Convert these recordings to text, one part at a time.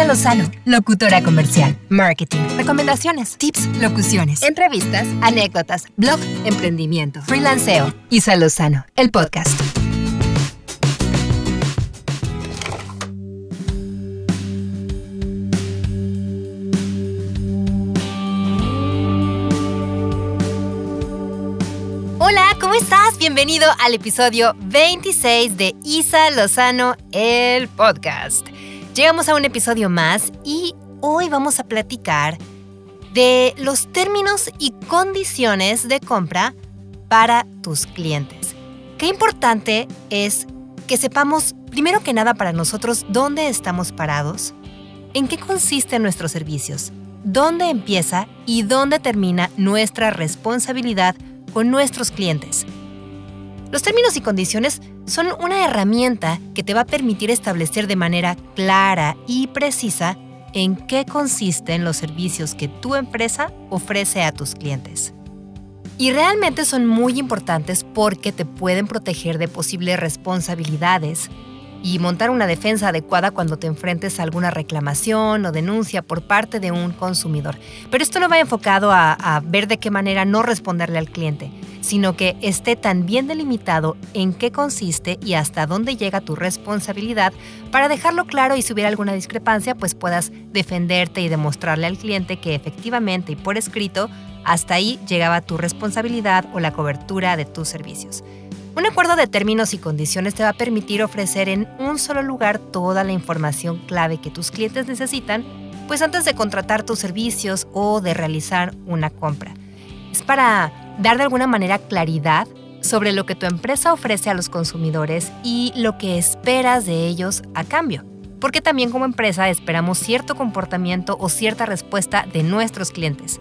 Isa Lozano, locutora comercial, marketing, recomendaciones, tips, locuciones, entrevistas, anécdotas, blog, emprendimiento, freelanceo. Isa Lozano, el podcast. Hola, ¿cómo estás? Bienvenido al episodio 26 de Isa Lozano, el podcast. Llegamos a un episodio más y hoy vamos a platicar de los términos y condiciones de compra para tus clientes. Qué importante es que sepamos, primero que nada para nosotros, dónde estamos parados, en qué consisten nuestros servicios, dónde empieza y dónde termina nuestra responsabilidad con nuestros clientes. Los términos y condiciones son una herramienta que te va a permitir establecer de manera clara y precisa en qué consisten los servicios que tu empresa ofrece a tus clientes. Y realmente son muy importantes porque te pueden proteger de posibles responsabilidades y montar una defensa adecuada cuando te enfrentes a alguna reclamación o denuncia por parte de un consumidor. Pero esto no va enfocado a, ver de qué manera no responderle al cliente, sino que esté tan bien delimitado en qué consiste y hasta dónde llega tu responsabilidad para dejarlo claro y si hubiera alguna discrepancia, pues puedas defenderte y demostrarle al cliente que efectivamente y por escrito, hasta ahí llegaba tu responsabilidad o la cobertura de tus servicios. Un acuerdo de términos y condiciones te va a permitir ofrecer en un solo lugar toda la información clave que tus clientes necesitan, pues antes de contratar tus servicios o de realizar una compra. Es para dar de alguna manera claridad sobre lo que tu empresa ofrece a los consumidores y lo que esperas de ellos a cambio. Porque también como empresa esperamos cierto comportamiento o cierta respuesta de nuestros clientes.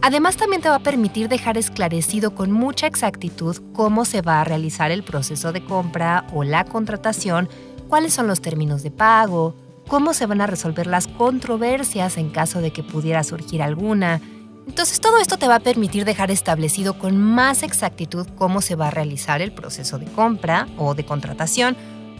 Además también te va a permitir dejar esclarecido con mucha exactitud cómo se va a realizar el proceso de compra o la contratación, cuáles son los términos de pago, cómo se van a resolver las controversias en caso de que pudiera surgir alguna, entonces todo esto te va a permitir dejar establecido con más exactitud cómo se va a realizar el proceso de compra o de contratación,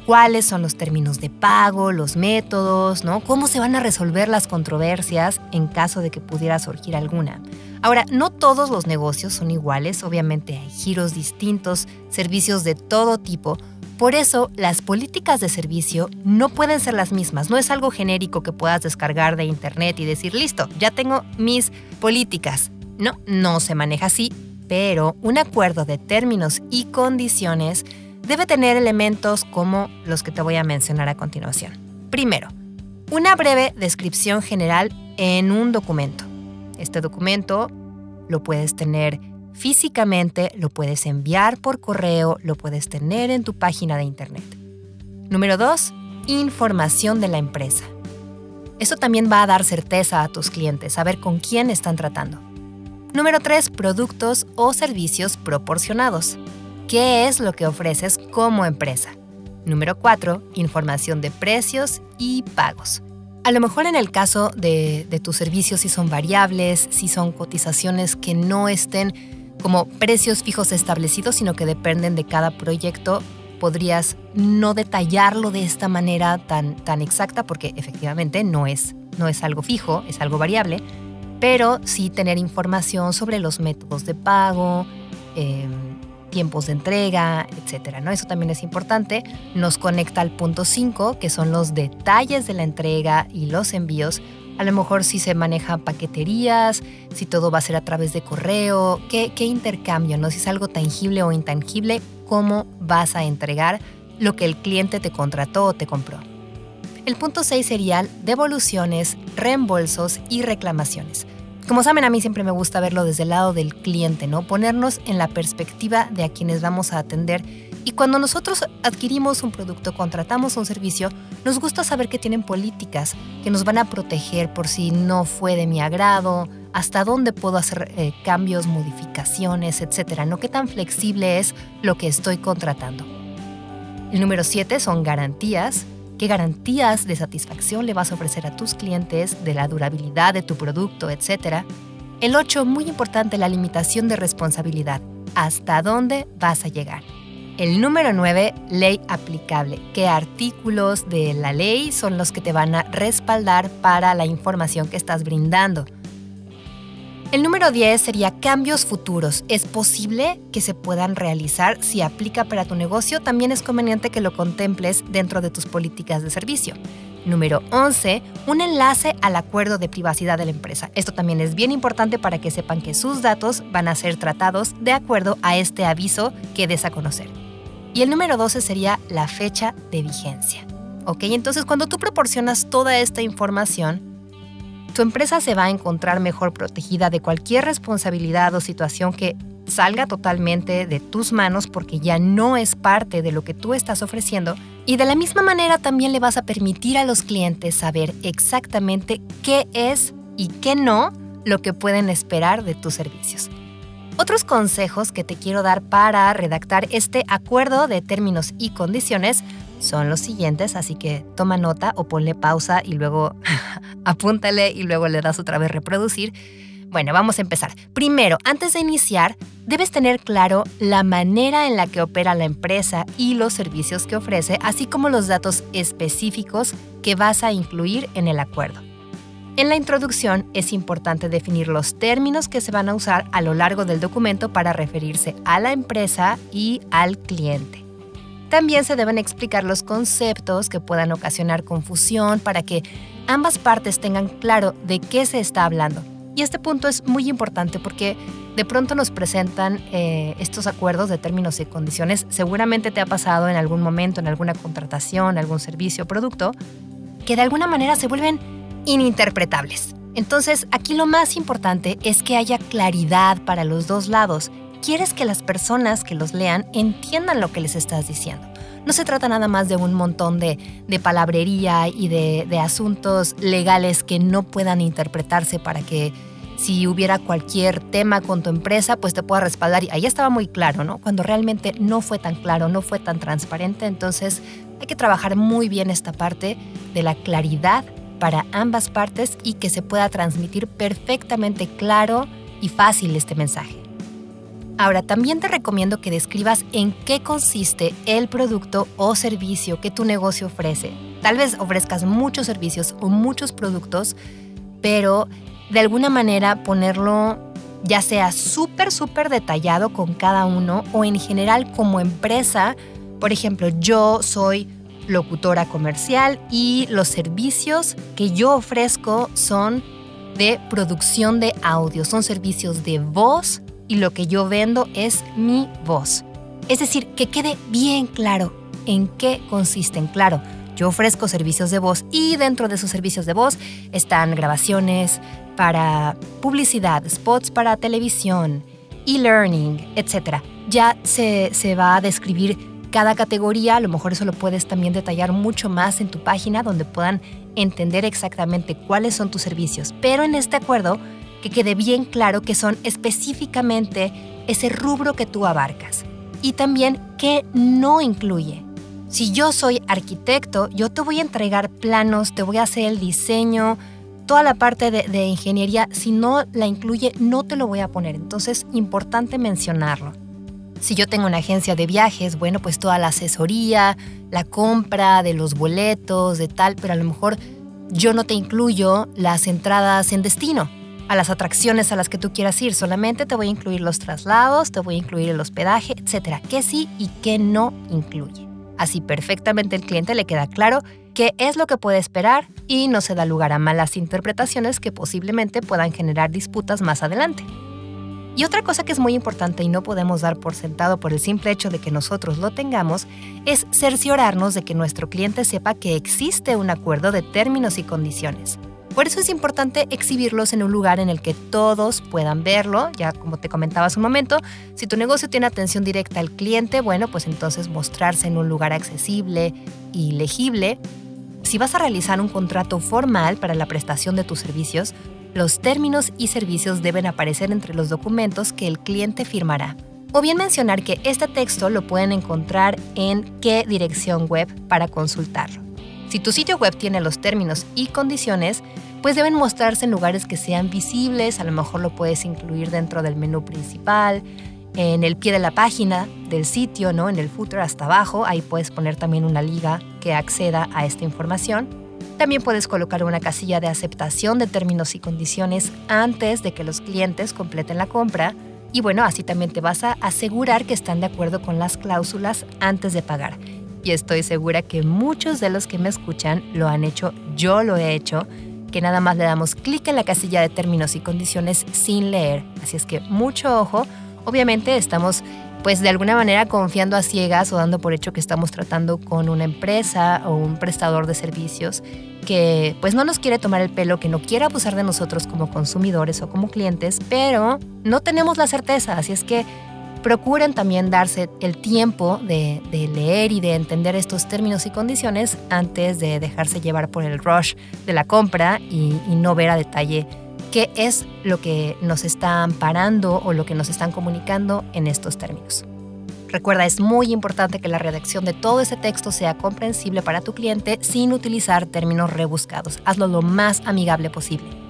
cuáles son los términos de pago, los métodos, ¿no? Cómo se van a resolver las controversias en caso de que pudiera surgir alguna. Ahora, no todos los negocios son iguales, obviamente hay giros distintos, servicios de todo tipo, por eso, las políticas de servicio no pueden ser las mismas. No es algo genérico que puedas descargar de internet y decir, listo, ya tengo mis políticas. No, no se maneja así, pero un acuerdo de términos y condiciones debe tener elementos como los que te voy a mencionar a continuación. Primero, una breve descripción general en un documento. Este documento lo puedes tener físicamente, lo puedes enviar por correo, lo puedes tener en tu página de internet. Número 2. Información de la empresa. Esto también va a dar certeza a tus clientes, saber con quién están tratando. Número 3. Productos o servicios proporcionados. ¿Qué es lo que ofreces como empresa? Número 4. Información de precios y pagos. A lo mejor en el caso de, tus servicios si son variables, si son cotizaciones que no estén como precios fijos establecidos, sino que dependen de cada proyecto. Podrías no detallarlo de esta manera tan, tan exacta porque efectivamente no es, no es algo fijo, es algo variable, pero sí tener información sobre los métodos de pago, em, tiempos de entrega, etcétera, ¿no? Eso también es importante. Nos conecta al punto 5, que son los detalles de la entrega y los envíos a lo mejor si se maneja paqueterías, si todo va a ser a través de correo, qué, qué intercambio, ¿no? Si es algo tangible o intangible, cómo vas a entregar lo que el cliente te contrató o te compró. El punto 6 sería devoluciones, reembolsos y reclamaciones. Como saben, a mí siempre me gusta verlo desde el lado del cliente, ¿no? Ponernos en la perspectiva de a quienes vamos a atender y cuando nosotros adquirimos un producto, contratamos un servicio, nos gusta saber que tienen políticas que nos van a proteger por si no fue de mi agrado, hasta dónde puedo hacer eh, cambios, modificaciones, etcétera, no qué tan flexible es lo que estoy contratando. El número 7 son garantías. ¿Qué garantías de satisfacción le vas a ofrecer a tus clientes de la durabilidad de tu producto, etcétera? El 8, muy importante, la limitación de responsabilidad. ¿Hasta dónde vas a llegar? El número 9, ley aplicable. ¿Qué artículos de la ley son los que te van a respaldar para la información que estás brindando? El número 10 sería cambios futuros. ¿Es posible que se puedan realizar si aplica para tu negocio? También es conveniente que lo contemples dentro de tus políticas de servicio. Número 11, un enlace al acuerdo de privacidad de la empresa. Esto también es bien importante para que sepan que sus datos van a ser tratados de acuerdo a este aviso que des a conocer. Y el número 12 sería la fecha de vigencia. ¿Ok? Entonces, cuando tú proporcionas toda esta información, tu empresa se va a encontrar mejor protegida de cualquier responsabilidad o situación que salga totalmente de tus manos porque ya no es parte de lo que tú estás ofreciendo y de la misma manera también le vas a permitir a los clientes saber exactamente qué es y qué no lo que pueden esperar de tus servicios. Otros consejos que te quiero dar para redactar este acuerdo de términos y condiciones son los siguientes, así que toma nota o ponle pausa y luego apúntale y luego le das otra vez reproducir. Bueno, vamos a empezar. Primero, antes de iniciar, debes tener claro la manera en la que opera la empresa y los servicios que ofrece, así como los datos específicos que vas a incluir en el acuerdo. En la introducción es importante definir los términos que se van a usar a lo largo del documento para referirse a la empresa y al cliente. También se deben explicar los conceptos que puedan ocasionar confusión para que ambas partes tengan claro de qué se está hablando. Y este punto es muy importante porque de pronto nos presentan eh, estos acuerdos de términos y condiciones. Seguramente te ha pasado en algún momento, en alguna contratación, algún servicio o producto, que de alguna manera se vuelven ininterpretables. Entonces, aquí lo más importante es que haya claridad para los dos lados quieres que las personas que los lean entiendan lo que les estás diciendo. No se trata nada más de un montón de, palabrería y de, de asuntos legales que no puedan interpretarse para que si hubiera cualquier tema con tu empresa, pues te pueda respaldar. Y ahí estaba muy claro, ¿no? Cuando realmente no fue tan claro, no fue tan transparente, entonces hay que trabajar muy bien esta parte de la claridad para ambas partes y que se pueda transmitir perfectamente claro y fácil este mensaje. Ahora, también te recomiendo que describas en qué consiste el producto o servicio que tu negocio ofrece. Tal vez ofrezcas muchos servicios o muchos productos, pero de alguna manera ponerlo ya sea súper, súper detallado con cada uno o en general como empresa. Por ejemplo, yo soy locutora comercial y los servicios que yo ofrezco son de producción de audio, son servicios de voz y lo que yo vendo es mi voz. Es decir, que quede bien claro en qué consisten. Claro, yo ofrezco servicios de voz y dentro de esos servicios de voz están grabaciones para publicidad, spots para televisión, e-learning, etc. Ya se, se va a describir cada categoría, a lo mejor eso lo puedes también detallar mucho más en tu página donde puedan entender exactamente cuáles son tus servicios. Pero en este acuerdo que quede bien claro que son específicamente ese rubro que tú abarcas y también qué no incluye. Si yo soy arquitecto, yo te voy a entregar planos, te voy a hacer el diseño, toda la parte de, de ingeniería. Si no la incluye, no te lo voy a poner. Entonces, importante mencionarlo. Si yo tengo una agencia de viajes, bueno, pues toda la asesoría, la compra de los boletos, de tal, pero a lo mejor yo no te incluyo las entradas en destino a las atracciones a las que tú quieras ir. Solamente te voy a incluir los traslados, te voy a incluir el hospedaje, etcétera. ¿Qué sí y qué no incluye? Así perfectamente el cliente le queda claro qué es lo que puede esperar y no se da lugar a malas interpretaciones que posiblemente puedan generar disputas más adelante. Y otra cosa que es muy importante y no podemos dar por sentado por el simple hecho de que nosotros lo tengamos es cerciorarnos de que nuestro cliente sepa que existe un acuerdo de términos y condiciones. Por eso es importante exhibirlos en un lugar en el que todos puedan verlo, ya como te comentaba hace un momento, si tu negocio tiene atención directa al cliente, bueno, pues entonces mostrarse en un lugar accesible y legible. Si vas a realizar un contrato formal para la prestación de tus servicios, los términos y servicios deben aparecer entre los documentos que el cliente firmará. O bien mencionar que este texto lo pueden encontrar en qué dirección web para consultarlo. Si tu sitio web tiene los términos y condiciones, pues deben mostrarse en lugares que sean visibles, a lo mejor lo puedes incluir dentro del menú principal, en el pie de la página del sitio, ¿no? En el footer hasta abajo, ahí puedes poner también una liga que acceda a esta información. También puedes colocar una casilla de aceptación de términos y condiciones antes de que los clientes completen la compra. Y bueno, así también te vas a asegurar que están de acuerdo con las cláusulas antes de pagar. Y estoy segura que muchos de los que me escuchan lo han hecho, yo lo he hecho, que nada más le damos clic en la casilla de términos y condiciones sin leer. Así es que mucho ojo Obviamente estamos pues de alguna manera confiando a ciegas o dando por hecho que estamos tratando con una empresa o un prestador de servicios que pues no nos quiere tomar el pelo, que no quiere abusar de nosotros como consumidores o como clientes, pero no tenemos la certeza, así es que procuren también darse el tiempo de, leer y de entender estos términos y condiciones antes de dejarse llevar por el rush de la compra y, y no ver a detalle qué es lo que nos está amparando o lo que nos están comunicando en estos términos. Recuerda, es muy importante que la redacción de todo ese texto sea comprensible para tu cliente sin utilizar términos rebuscados. Hazlo lo más amigable posible.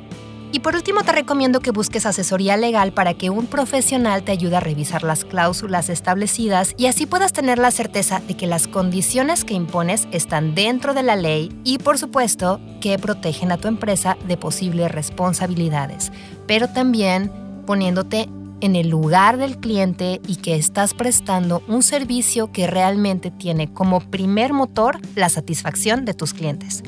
Y por último te recomiendo que busques asesoría legal para que un profesional te ayude a revisar las cláusulas establecidas y así puedas tener la certeza de que las condiciones que impones están dentro de la ley y por supuesto que protegen a tu empresa de posibles responsabilidades, pero también poniéndote en el lugar del cliente y que estás prestando un servicio que realmente tiene como primer motor la satisfacción de tus clientes.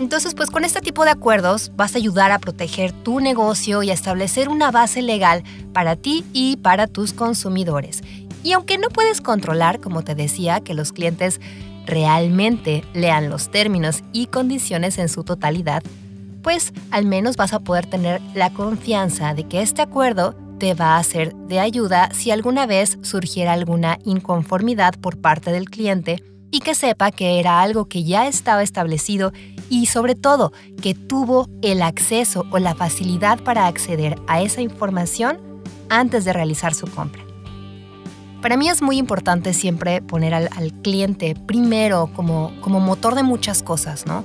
Entonces, pues con este tipo de acuerdos vas a ayudar a proteger tu negocio y a establecer una base legal para ti y para tus consumidores. Y aunque no puedes controlar, como te decía, que los clientes realmente lean los términos y condiciones en su totalidad, pues al menos vas a poder tener la confianza de que este acuerdo te va a ser de ayuda si alguna vez surgiera alguna inconformidad por parte del cliente y que sepa que era algo que ya estaba establecido y sobre todo que tuvo el acceso o la facilidad para acceder a esa información antes de realizar su compra. Para mí es muy importante siempre poner al, cliente primero como, como motor de muchas cosas, ¿no?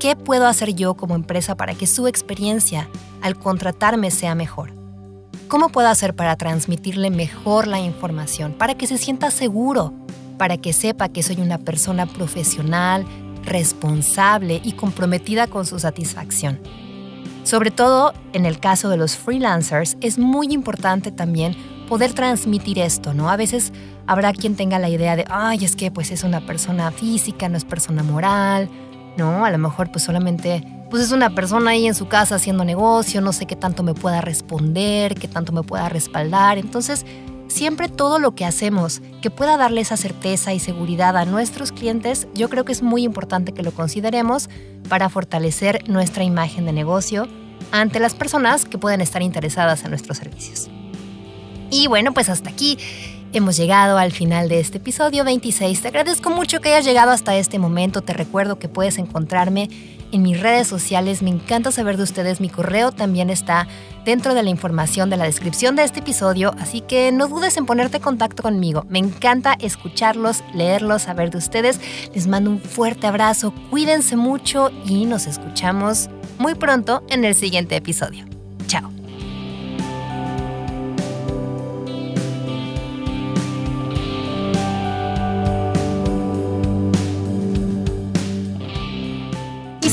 ¿Qué puedo hacer yo como empresa para que su experiencia al contratarme sea mejor? ¿Cómo puedo hacer para transmitirle mejor la información, para que se sienta seguro, para que sepa que soy una persona profesional, responsable y comprometida con su satisfacción. Sobre todo en el caso de los freelancers, es muy importante también poder transmitir esto, ¿no? A veces habrá quien tenga la idea de, ay, es que pues es una persona física, no es persona moral, ¿no? A lo mejor pues solamente pues es una persona ahí en su casa haciendo negocio, no sé qué tanto me pueda responder, qué tanto me pueda respaldar. Entonces, siempre todo lo que hacemos que pueda darle esa certeza y seguridad a nuestros clientes, yo creo que es muy importante que lo consideremos para fortalecer nuestra imagen de negocio ante las personas que pueden estar interesadas en nuestros servicios. Y bueno, pues hasta aquí hemos llegado al final de este episodio 26. Te agradezco mucho que hayas llegado hasta este momento. Te recuerdo que puedes encontrarme en mis redes sociales. Me encanta saber de ustedes. Mi correo también está dentro de la información de la descripción de este episodio, así que no dudes en ponerte en contacto conmigo. Me encanta escucharlos, leerlos, saber de ustedes. Les mando un fuerte abrazo, cuídense mucho y nos escuchamos muy pronto en el siguiente episodio. Chao.